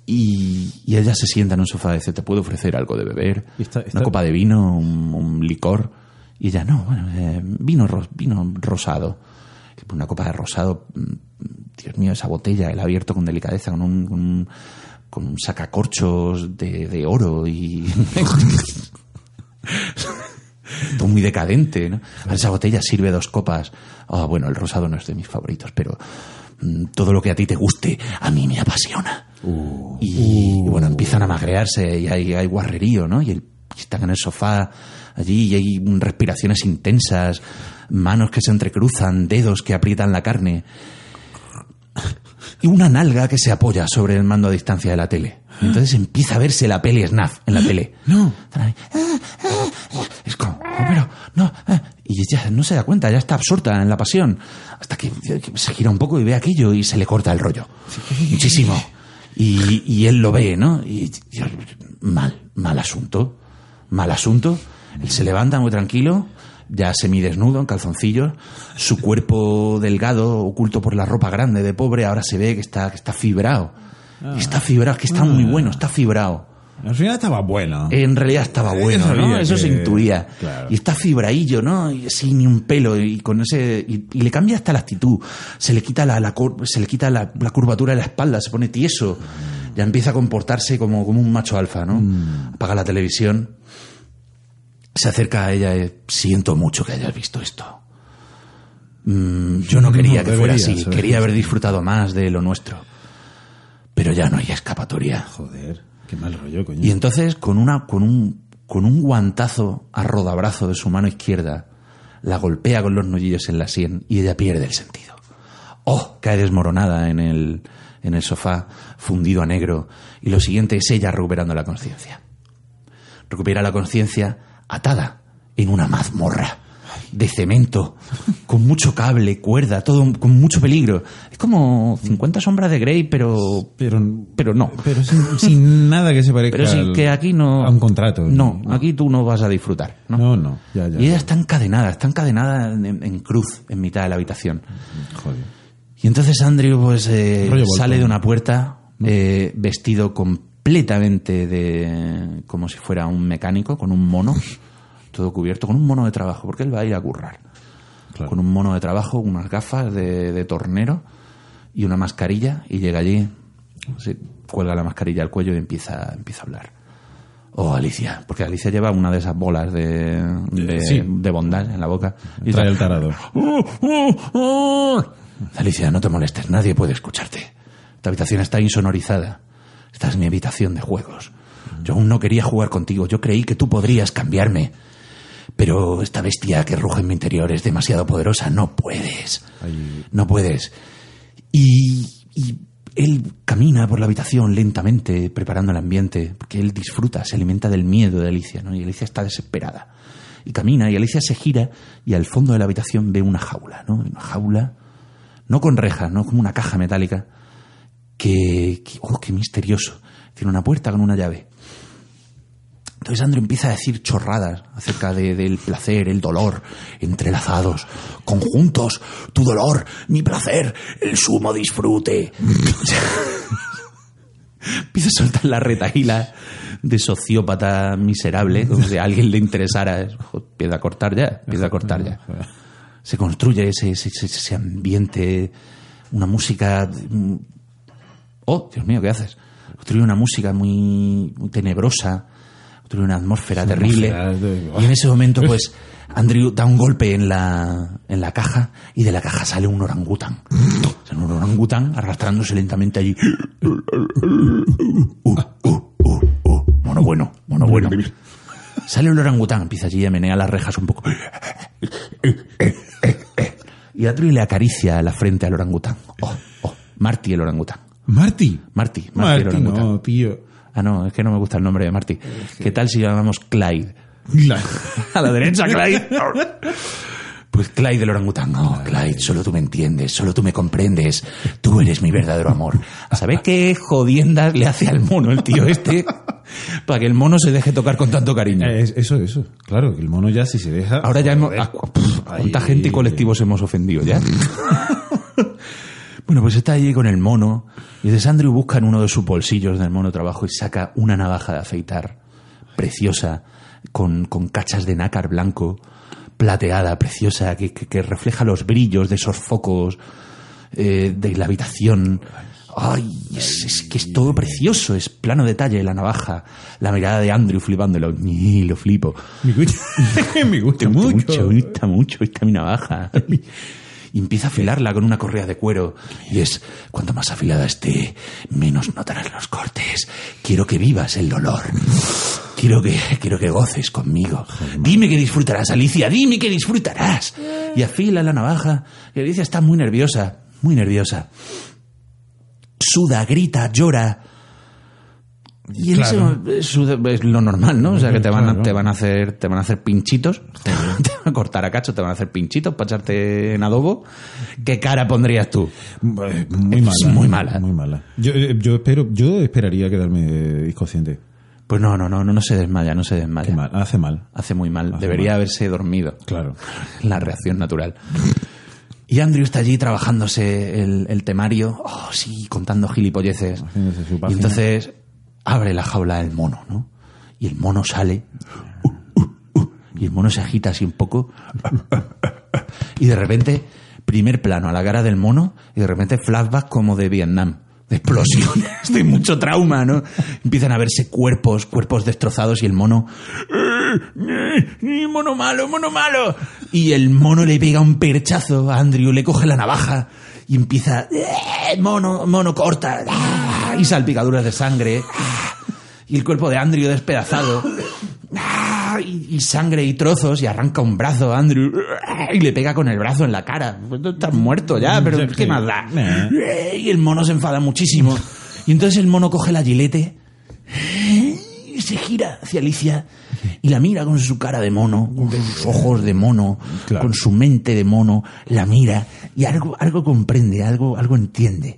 Y, y ella se sienta en un sofá y dice, ¿te puedo ofrecer algo de beber? Y está- está- Una copa de vino, un, un licor. Y ella, no, bueno, eh, vino, vino rosado. Una copa de rosado, mm, Dios mío, esa botella, el abierto con delicadeza, con un, con un, con un sacacorchos de, de oro y... Todo muy decadente, ¿no? Ahora Esa botella sirve dos copas. Ah, bueno, el rosado no es de mis favoritos, pero mm, todo lo que a ti te guste, a mí me apasiona. y, y bueno, empiezan a magrearse y hay, hay guarrerío, ¿no? Y, el- y están en el sofá allí y hay respiraciones intensas, manos que se entrecruzan, dedos que aprietan la carne y una nalga que se apoya sobre el mando a distancia de la tele. Entonces empieza a verse la peli snaf en la tele. No. "Ah, ah", Es como, "Oh, pero, no. ah", Y ella no se da cuenta, ya está absorta en la pasión. Hasta que se gira un poco y ve aquello y se le corta el rollo. Muchísimo. Y, y él lo ve, ¿no? Y, y- mal, mal asunto. Mal asunto. Él se levanta muy tranquilo, ya semidesnudo, en calzoncillos. Su cuerpo delgado, oculto por la ropa grande de pobre, ahora se ve que está, que está fibrado. Y está fibrado, que está muy bueno, está fibrado. Al final estaba bueno. En realidad estaba bueno, sabía ¿no? Eso que- se intuía. claro. Y está fibraillo, ¿no? Y así ni un pelo y con ese y, y le cambia hasta la actitud. Se le quita la, la cur- se le quita la, la curvatura de la espalda, se pone tieso. Ya empieza a comportarse como, como un macho alfa, ¿no? Mm. Apaga la televisión. Se acerca a ella y siento mucho que hayas visto esto. Mm, yo no quería No, que fuera así, quería haber disfrutado más de lo nuestro. Pero ya no hay escapatoria. Joder, qué mal rollo, coño. Y entonces, con, una, con, un, con un guantazo a rodabrazo de su mano izquierda, la golpea con los nudillos en la sien y ella pierde el sentido. ¡Oh! Cae desmoronada en el, en el sofá, fundido a negro. Y lo siguiente es ella recuperando la conciencia. Recupera la conciencia atada en una mazmorra de cemento, con mucho cable, cuerda, todo con mucho peligro. Es como 50 sombras de Grey, pero, Pero, pero no. pero sin, sin nada que se parezca Pero al- que aquí no. a un contrato. No, aquí tú no vas a disfrutar. No, No, no, ya, ya. Y ella está encadenada, está encadenada en, en cruz en mitad de la habitación. Joder. Y entonces Andrew pues eh, sale de una puerta eh, vestido completamente de como si fuera un mecánico con un mono todo cubierto con un mono de trabajo porque él va a ir a currar Claro. con un mono de trabajo unas gafas de, de tornero y una mascarilla y llega allí se cuelga la mascarilla al cuello y empieza empieza a hablar Oh, Alicia, porque Alicia lleva una de esas bolas de, de, Sí. de bondad en la boca. Y Trae está- el tarado. ¡Oh, oh, oh! Alicia, no te molestes, nadie puede escucharte. Esta habitación está insonorizada. Esta es mi habitación de juegos. Yo aún no quería jugar contigo, yo creí que tú podrías cambiarme. Pero esta bestia que ruge en mi interior es demasiado poderosa, no puedes. No puedes. Y, y él camina por la habitación lentamente, preparando el ambiente, porque él disfruta, se alimenta del miedo de Alicia, ¿no? Y Alicia está desesperada. Y camina, y Alicia se gira, y al fondo de la habitación ve una jaula, ¿no? Una jaula, no con rejas, ¿no? Como una caja metálica, que, oh, qué misterioso. Tiene una puerta con una llave. Entonces Andrew empieza a decir chorradas acerca de- del placer, el dolor, entrelazados, conjuntos, tu dolor, mi placer, el sumo disfrute. empieza a soltar la retaíla de sociópata miserable, como si a alguien le interesara. Empieza a cortar ya, empieza a cortar ya. Se construye ese- ese ambiente, una música... Oh, Dios mío, ¿qué haces? Construye una música muy, muy tenebrosa, construye una atmósfera terrible. atmósfera de- Y en ese momento, pues, Andrew da un golpe en la, en la caja y de la caja sale un orangután. Sale un orangután arrastrándose lentamente allí. Uh, uh, uh, uh. Mono bueno, mono bueno. Sale el orangután, empieza allí a menear las rejas un poco. Y Andrew le acaricia la frente al orangután. Oh, oh, Marty el orangután. Marty. Marty, Marty, Marty, no, tío. Ah, no, es que no me gusta el nombre de Marty. ¿Qué tal si llamamos Clyde? La- A la derecha, Clyde. Pues Clyde el orangután. Oh, Clyde, solo tú me entiendes, solo tú me comprendes. Tú eres mi verdadero amor. ¿Sabes qué jodiendas le hace al mono el tío este? Para que el mono se deje tocar con tanto cariño. Eh, es- eso, eso. Claro, que el mono ya si se deja... Ahora ya hemos... Ah, ¿Cuánta gente y colectivos hemos ofendido ya? Bueno, pues está allí con el mono y de Andrew busca en uno de sus bolsillos del mono trabajo y saca una navaja de afeitar preciosa con, con cachas de nácar blanco plateada, preciosa, que, que- que refleja los brillos de esos focos eh, de la habitación. Ay, es, es que es todo precioso, es plano detalle, la navaja, la mirada de Andrew flipándolo, y lo flipo. Gusta Me gusta mucho. mucho, me gusta mucho esta mi navaja. Y empieza a afilarla con una correa de cuero. Y es, cuanto más afilada esté, menos notarás los cortes. Quiero que vivas el dolor. Quiero que, quiero que goces conmigo. Dime que disfrutarás, Alicia, dime que disfrutarás. Y afila la navaja. Y Alicia está muy nerviosa, muy nerviosa. Suda, grita, llora. Y en Claro. mo- es lo normal, ¿no? O sea, que te van, a, te van a hacer te van a hacer pinchitos, te van a cortar a cacho, te van a hacer pinchitos para echarte en adobo. ¿Qué cara pondrías tú? Eh, Muy Es mala. muy mala. Muy mala. Yo, eh, yo espero, yo esperaría quedarme eh, inconsciente. Pues no, no, no, no, no se desmaya, no se desmaya. Mal, hace mal. Hace muy mal. Hace Debería mal. haberse dormido. Claro. La reacción natural. Y Andrew está allí trabajándose el, el temario, oh, sí, contando gilipolleces. Su Y entonces abre la jaula del mono, ¿no? Y el mono sale. y el mono se agita así un poco. y de repente, primer plano a la cara del mono. Y de repente flashback como de Vietnam. De explosiones, de mucho trauma, ¿no? Empiezan a verse cuerpos, cuerpos destrozados y el mono. "Eh, ¡Mono malo, mono malo! Y el mono le pega un perchazo a Andrew, le coge la navaja y empieza. "Eh, ¡Mono, mono, corta! Y salpicaduras de sangre. Y el cuerpo de Andrew despedazado. Y, y sangre y trozos y arranca un brazo a Andrew y le pega con el brazo en la cara. Pues Estás muerto ya, pero ¿qué más da? Eh. Y el mono se enfada muchísimo. Y entonces el mono coge la gilete y se gira hacia Alicia y la mira con su cara de mono, con sus ojos de mono, Claro. con su mente de mono, la mira y algo, algo comprende, algo, algo entiende.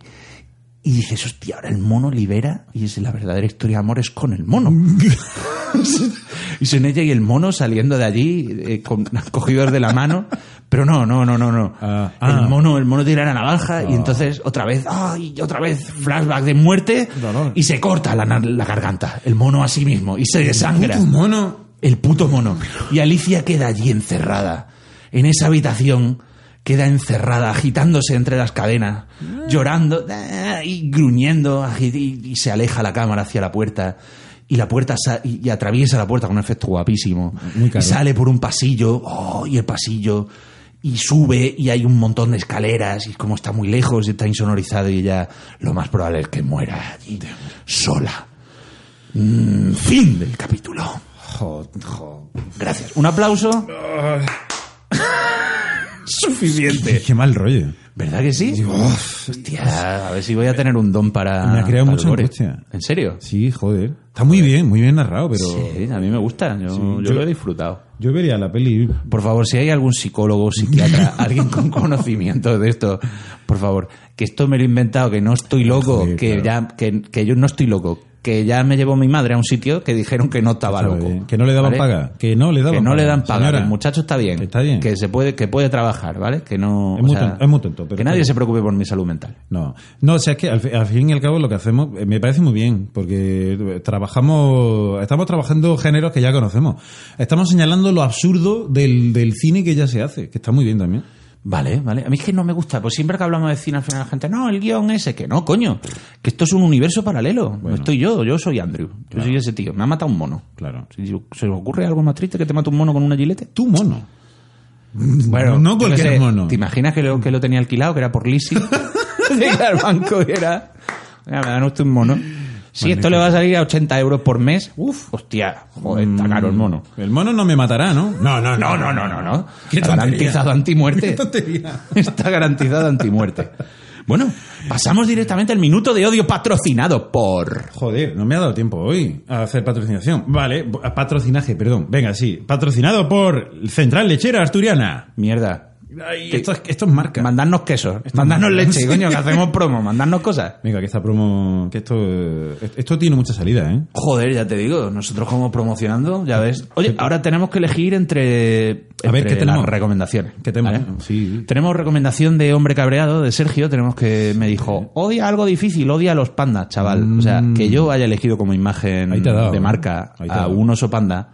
Y dices, hostia, ahora el mono libera y es la verdadera historia de amor es con el mono. y son ella y el mono saliendo de allí, eh, con, cogidos de la mano. Pero no, no, no, no, no. Ah, el ah. mono, el mono tira la navaja y entonces otra vez, ¡ay! otra vez flashback de muerte Dolor. y se corta la, la garganta. El mono a sí mismo y se desangra. Puto mono. El puto mono. Y Alicia queda allí encerrada, en esa habitación, queda encerrada, agitándose entre las cadenas, llorando ah, y gruñendo, y, se aleja la cámara hacia la puerta. Y la puerta sa- y, atraviesa la puerta con un efecto guapísimo. Muy. Y sale por un pasillo, oh, y el pasillo, y sube, y hay un montón de escaleras, y como está muy lejos, y está insonorizado, y ella lo más probable es que muera allí, sola. Mm, fin del capítulo. Jo- jo- Gracias. Un aplauso. Suficiente. Qué mal rollo. ¿Verdad que sí? Hostia, a ver si voy a tener un don para. Me ha creado mucha angustia. ¿En serio? Sí, joder. Está muy bien, muy bien narrado, pero Sí, a mí me gusta. Yo, yo yo- lo he disfrutado. yo vería la peli. Por favor, si hay algún psicólogo, psiquiatra, alguien con conocimiento de esto, por favor, que esto me lo he inventado, que no estoy loco, Joder, que claro. ya, que, que yo no estoy loco, que ya me llevó mi madre a un sitio que dijeron que no estaba loco. Que no le daban ¿vale? paga. Que no le daban Que no le paga. dan paga. El muchacho está bien. que está bien. Que se puede, que puede trabajar, ¿vale? Que no. Es muy sea, tonto, es muy tonto, pero que nadie se preocupe por mi salud mental. No, no, o sea, es que al, al fin y al cabo lo que hacemos eh, me parece muy bien, porque trabajamos, estamos trabajando géneros que ya conocemos. Estamos señalando lo absurdo del, del cine que ya se hace, que está muy bien también. Vale, vale. A mí es que no me gusta. Pues siempre que hablamos de cine, al final la gente, no, el guion ese, que no, coño. Que esto es un universo paralelo. No estoy yo, yo soy Andrew. Yo soy ese tío. Me ha matado un mono. Claro. Si ¿Se os ocurre algo más triste que te mate un mono con una gilete? Tú, mono. Bueno, no cualquier sé, mono. ¿Te imaginas que lo, que lo tenía alquilado, que era por leasing? Llega al banco y era... Me dan usted un mono. Si esto le va a salir a 80 euros por mes, uff, hostia, joder, está caro el mono. El mono no me matará, ¿no? No, no, No, no, no, no, no. Qué Está tontería. garantizado antimuerte. Qué tontería. Está garantizado antimuerte. Bueno, pasamos directamente al minuto de odio patrocinado por... Joder, no me ha dado tiempo hoy a hacer patrocinación. Vale, patrocinaje, perdón. Venga, sí. Patrocinado por Central Lechera Asturiana. Mierda. Ay, esto, es, esto es marca. Mandarnos quesos, mandarnos leche, coño, que hacemos promo, mandarnos cosas. Venga, que esta promo... Que esto, eh, esto tiene mucha salida, ¿eh? Joder, ya te digo, nosotros como promocionando, ya ves. Oye, ahora tenemos que elegir entre, A ver, ¿qué tenemos? recomendaciones. ¿Qué tenemos? ¿vale? Sí. Tenemos recomendación de Hombre Cabreado, de Sergio, tenemos que me dijo, odia algo difícil, odia a los pandas, chaval. O sea, que yo haya elegido como imagen Mm. Dado, de marca a un oso panda.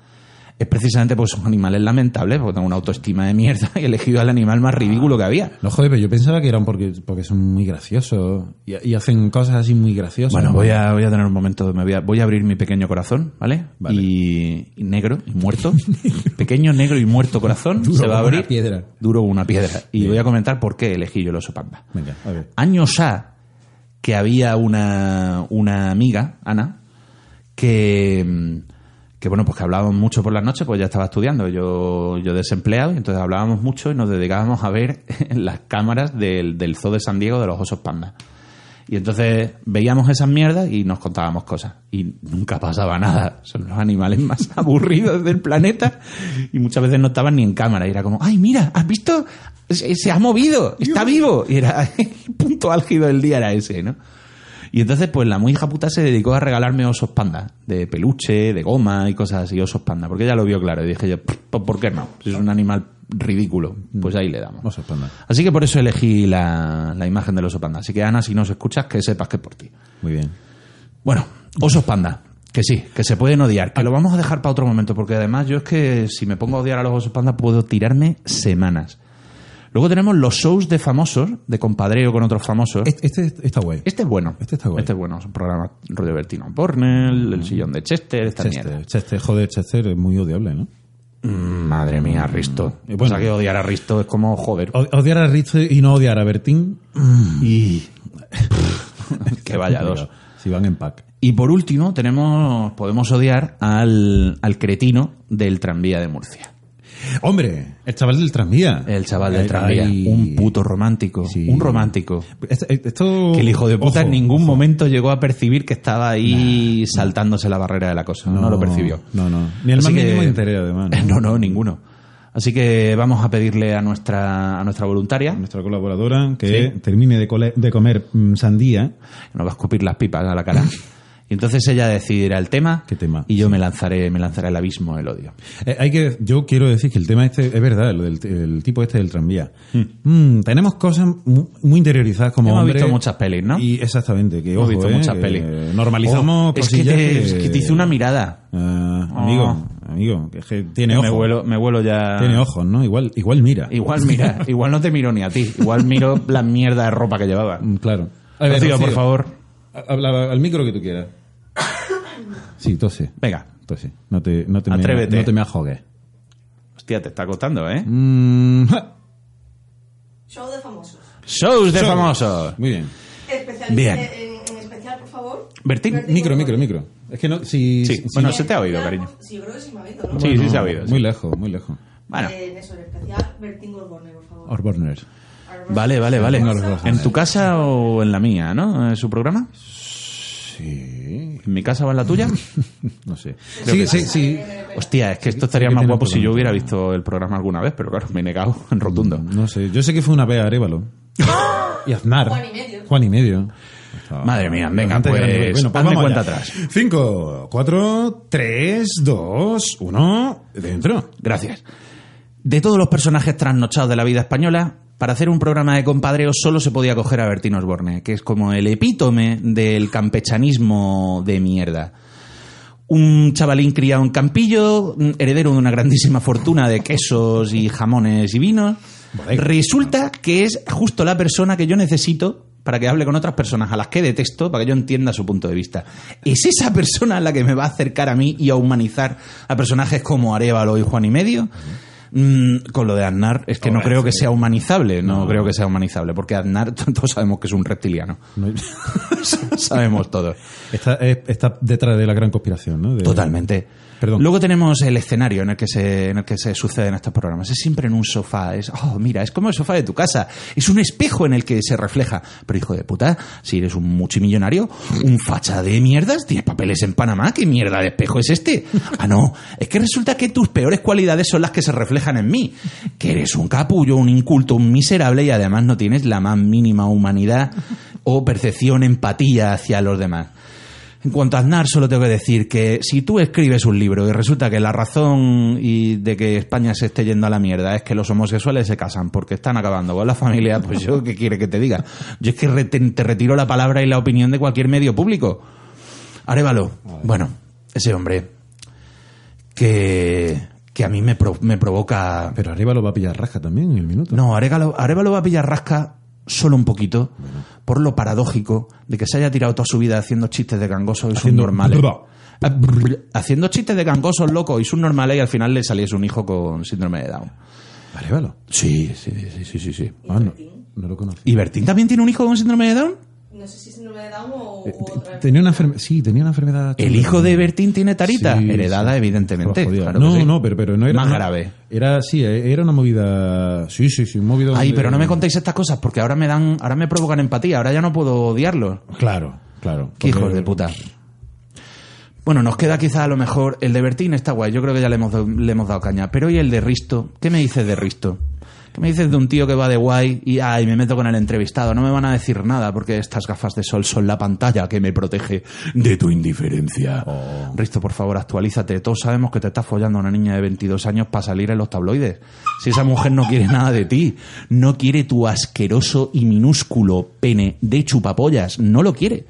Es precisamente porque son animales lamentables, porque tengo una autoestima de mierda y he elegido al animal más ridículo que había. No, joder, pero yo pensaba que eran porque, porque son muy graciosos y, y hacen cosas así muy graciosas. Bueno, voy a, voy a tener un momento, me voy a, voy a abrir mi pequeño corazón, ¿vale? Vale. Y, y negro y muerto. pequeño, negro y muerto corazón Duro se va a como una abrir. piedra. Duro como una piedra. Y voy a comentar por qué elegí yo el oso panda. Venga, a ver. Años A, que había una, una amiga, Ana, que, mm, que bueno, pues que hablábamos mucho por las noches, pues ya estaba estudiando, yo, yo desempleado, y entonces hablábamos mucho y nos dedicábamos a ver las cámaras del, del Zoo de San Diego de los osos panda. Y entonces veíamos esas mierdas y nos contábamos cosas. Y nunca pasaba nada. Son los animales más aburridos del planeta. Y muchas veces no estaban ni en cámara. Y era como, ay, mira, ¿has visto? Se, se ha movido, está vivo. Y era, el punto álgido del día era ese, ¿no? Y entonces, pues la muy hija puta se dedicó a regalarme osos panda, de peluche, de goma y cosas así, osos panda, porque ella lo vio claro. Y dije yo, "Pues, ¿por qué no? Si es un animal ridículo, pues ahí le damos. Osos panda. Así que por eso elegí la, la imagen del oso panda. Así que Ana, si nos escuchas, que sepas que es por ti. Muy bien. Bueno, osos panda. Que sí, que se pueden odiar. Que lo vamos a dejar para otro momento, porque además yo es que si me pongo a odiar a los osos panda puedo tirarme semanas. Luego tenemos los shows de famosos, de compadreo con otros famosos. Este, este está guay. Este es bueno. Este está guay. Este es bueno. Es un programa rollo Bertino Bornel, El sillón de Chester, esta mierda. Chester, Chester, joder, Chester es muy odiable, ¿no? Mm, Madre mía, Risto. Y bueno. Bueno, que odiar a Risto es como joder. O- Odiar a Risto y no odiar a Bertín. Y. que vaya dos. Si van en pack. Y por último, tenemos, podemos odiar al, al cretino del tranvía de Murcia. Hombre, el chaval del tranvía. El chaval del tranvía. ay. Un puto romántico. Sí. Un romántico. Esto, esto- Que el hijo de puta ojo, en ningún ojo. momento llegó a percibir que estaba ahí saltándose la barrera de la cosa. No, lo percibió. No, no. Ni el Así más que- mínimo interés, además. No, no, ninguno. Así que vamos a pedirle a nuestra, a nuestra voluntaria, Nuestra colaboradora que Sí. termine de, de comer mm, sandía. nos va a escupir las pipas a la cara. Y entonces ella decidirá el tema, ¿Qué tema? y yo me lanzaré, me lanzaré al abismo del odio. Eh, hay que, yo quiero decir que el tema este es verdad, lo del el tipo este del tranvía. Mm, tenemos cosas mu- muy interiorizadas como Hemos visto muchas pelis, ¿no? Y exactamente, que Hemos ojo, visto eh, muchas pelis. Normalizamos Oh, es, que te, es que te hice una mirada. Ah, amigo, Oh. amigo, que es que tiene me, ojos. vuelo, me vuelo ya. Tiene ojos, ¿no? Igual, igual mira. Igual mira, igual no te miro ni a ti. Igual miro la mierda de ropa que llevaba. Mm, Claro. Rocío, por favor. Habla al micro que tú quieras. Sí, tose. Venga. Tose. No te, no te, Atrévete. Me, no te me ahogues. Hostia, te está costando, ¿eh? Mm. Show de famosos. Shows de Show. famosos. Muy bien. Bien. En, en especial, por favor. Bertín, Bertín, Micro, micro, micro. Es que no, si, Sí, si- bueno, si- se te ha oído, cariño. Sí, yo creo que sí me ha oído, ¿no? Sí, Bueno, sí se ha oído, sí. Muy lejos, muy lejos. Bueno, Eh, en eso, en especial, Bertín Osborne, por favor. Orborner. Vale, vale, vale. ¿En tu casa o en la mía, no? ¿Es su programa? Sí. ¿En mi casa o en la tuya? No sé. Creo Sí, que sí, sí. Hostia, es que esto estaría más guapo si yo hubiera visto el programa alguna vez, pero claro, me he negado en rotundo. No sé. Yo sé que fue una vez a Arevalo. y Aznar. Juan y medio. Juan y medio. Madre mía, venga, pues, grande. Bueno, hazme vamos cuenta allá. atrás. 5, 4, 3, 2, 1, dentro. Gracias. De todos los personajes trasnochados de la vida española, para hacer un programa de compadreos solo se podía coger a Bertín Osborne, que es como el epítome del campechanismo de mierda. Un chavalín criado en Campillo, heredero de una grandísima fortuna de quesos y jamones y vinos. Resulta que es justo la persona que yo necesito para que hable con otras personas a las que detesto, para que yo entienda su punto de vista. Es esa persona la que me va a acercar a mí y a humanizar a personajes como Arevalo y Juan y Medio. Mm, con lo de Aznar, es que no creo que sea humanizable, no, creo que sea humanizable, porque Aznar todos sabemos que es un reptiliano. No- sabemos todos. está, está detrás de la gran conspiración, ¿no? De- Totalmente. Perdón. Luego tenemos el escenario en el que se en el que se suceden estos programas. Es siempre en un sofá. Es, oh, mira, es como el sofá de tu casa. Es un espejo en el que se refleja. Pero hijo de puta, si eres un multimillonario, un facha de mierdas, tienes papeles en Panamá, ¿qué mierda de espejo es este? Ah, no. Es que resulta que tus peores cualidades son las que se reflejan en mí. Que eres un capullo, un inculto, un miserable y además no tienes la más mínima humanidad o percepción, empatía hacia los demás. En cuanto a Aznar, solo tengo que decir que si tú escribes un libro y resulta que la razón y de que España se esté yendo a la mierda es que los homosexuales se casan porque están acabando con la familia, pues yo qué quiere que te diga. Yo es que re- te, retiro la palabra y la opinión de cualquier medio público. Arévalo, bueno, ese hombre que, que a mí me, pro- me provoca Pero arriba lo va a pillar rasca también en el minuto. no, Arevalo, Arevalo va a pillar rasca solo un poquito por lo paradójico de que se haya tirado toda su vida haciendo chistes de gangosos y subnormales. brr. Ah, brr. Haciendo chistes de gangosos locos y subnormales y al final le saliese un hijo con síndrome de Down. Arrévalo. Sí, sí, sí, sí, sí. sí. Ah, no, no lo conozco. ¿Y Bertín también tiene un hijo con síndrome de Down? No sé si es síndrome de Down o, Eh, otra. Tenía una enfermedad. Sí, tenía una enfermedad. ¿El hijo de Bertín tiene tarita? Sí, Heredada, sí. evidentemente. Claro no, sí. no, pero, pero no era. Más una- grave. Era, sí, era una movida. Sí, sí, sí, un movido. Ay, pero no me contéis estas cosas porque ahora me dan, ahora me provocan empatía, ahora ya no puedo odiarlos. Claro, claro. Qué Porque- hijos de puta. Bueno, nos queda quizá a lo mejor el de Bertín está guay, yo creo que ya le hemos, dado- le hemos dado caña. Pero ¿y el de Risto? ¿Qué me dices de Risto? ¿Qué me dices de un tío que va de guay y ay, me meto con el entrevistado? No me van a decir nada porque estas gafas de sol son la pantalla que me protege de tu indiferencia. Risto, por favor, actualízate. Todos sabemos que te estás follando a una niña de 22 años para salir en los tabloides. Si esa mujer no quiere nada de ti, no quiere tu asqueroso y minúsculo pene de chupapollas, no lo quiere.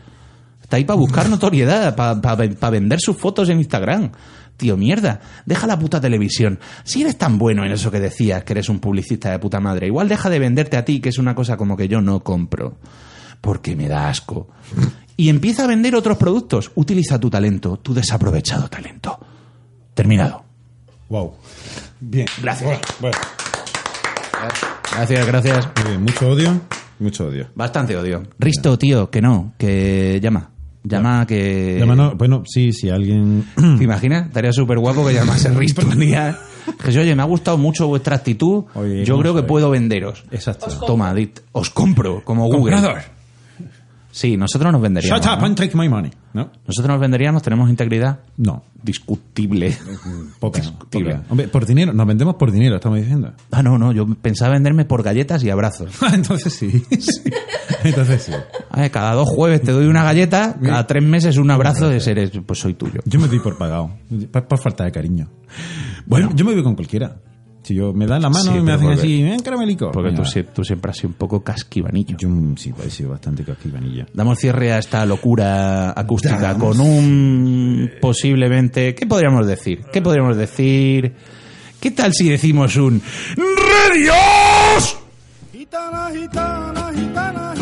Está ahí para buscar notoriedad, para vender sus fotos en Instagram. Tío, mierda, deja la puta televisión. Si eres tan bueno en eso que decías, que eres un publicista de puta madre, igual deja de venderte a ti, que es una cosa como que yo no compro. Porque me da asco. Y empieza a vender otros productos. Utiliza tu talento, tu desaprovechado talento. Terminado. Wow. Bien. Gracias. Bueno, Gracias, gracias. muy bien. Mucho odio. Mucho odio. Bastante odio. Risto, tío, que no, que llama. Llama que... Llámanos- bueno, sí, si alguien. ¿Te imaginas? Estaría súper guapo que llamase Risto un día. Que oye, me ha gustado mucho vuestra actitud. Oye, Yo creo que ver. puedo venderos. Exacto. Toma, dit- os compro, como Google. Sí, nosotros nos venderíamos. Shut up ¿no? and take my money. ¿No? Nosotros nos venderíamos, tenemos integridad No. discutible. Poca. Discutible. poca. Hombre, por dinero. Nos vendemos por dinero, estamos diciendo. Ah, no, no, yo pensaba venderme por galletas y abrazos. Entonces sí. sí. Entonces sí. A ver, cada dos jueves te doy una galleta, cada tres meses un abrazo de seres, pues soy tuyo. Yo me doy por pagado. Por, por falta de cariño. Bueno, yo me voy con cualquiera. Si yo me dan la mano Sí, y me hacen porque- así, ven caramelico. Porque tú, siempre has sido un poco casquivanillo. Yo mm, sí, he sido bastante casquivanilla. Damos cierre a esta locura acústica con un posiblemente. ¿Qué podríamos decir? ¿Qué podríamos decir? ¿Qué tal si decimos un ¡Redios! Gitana, gitana, gitana, gitana,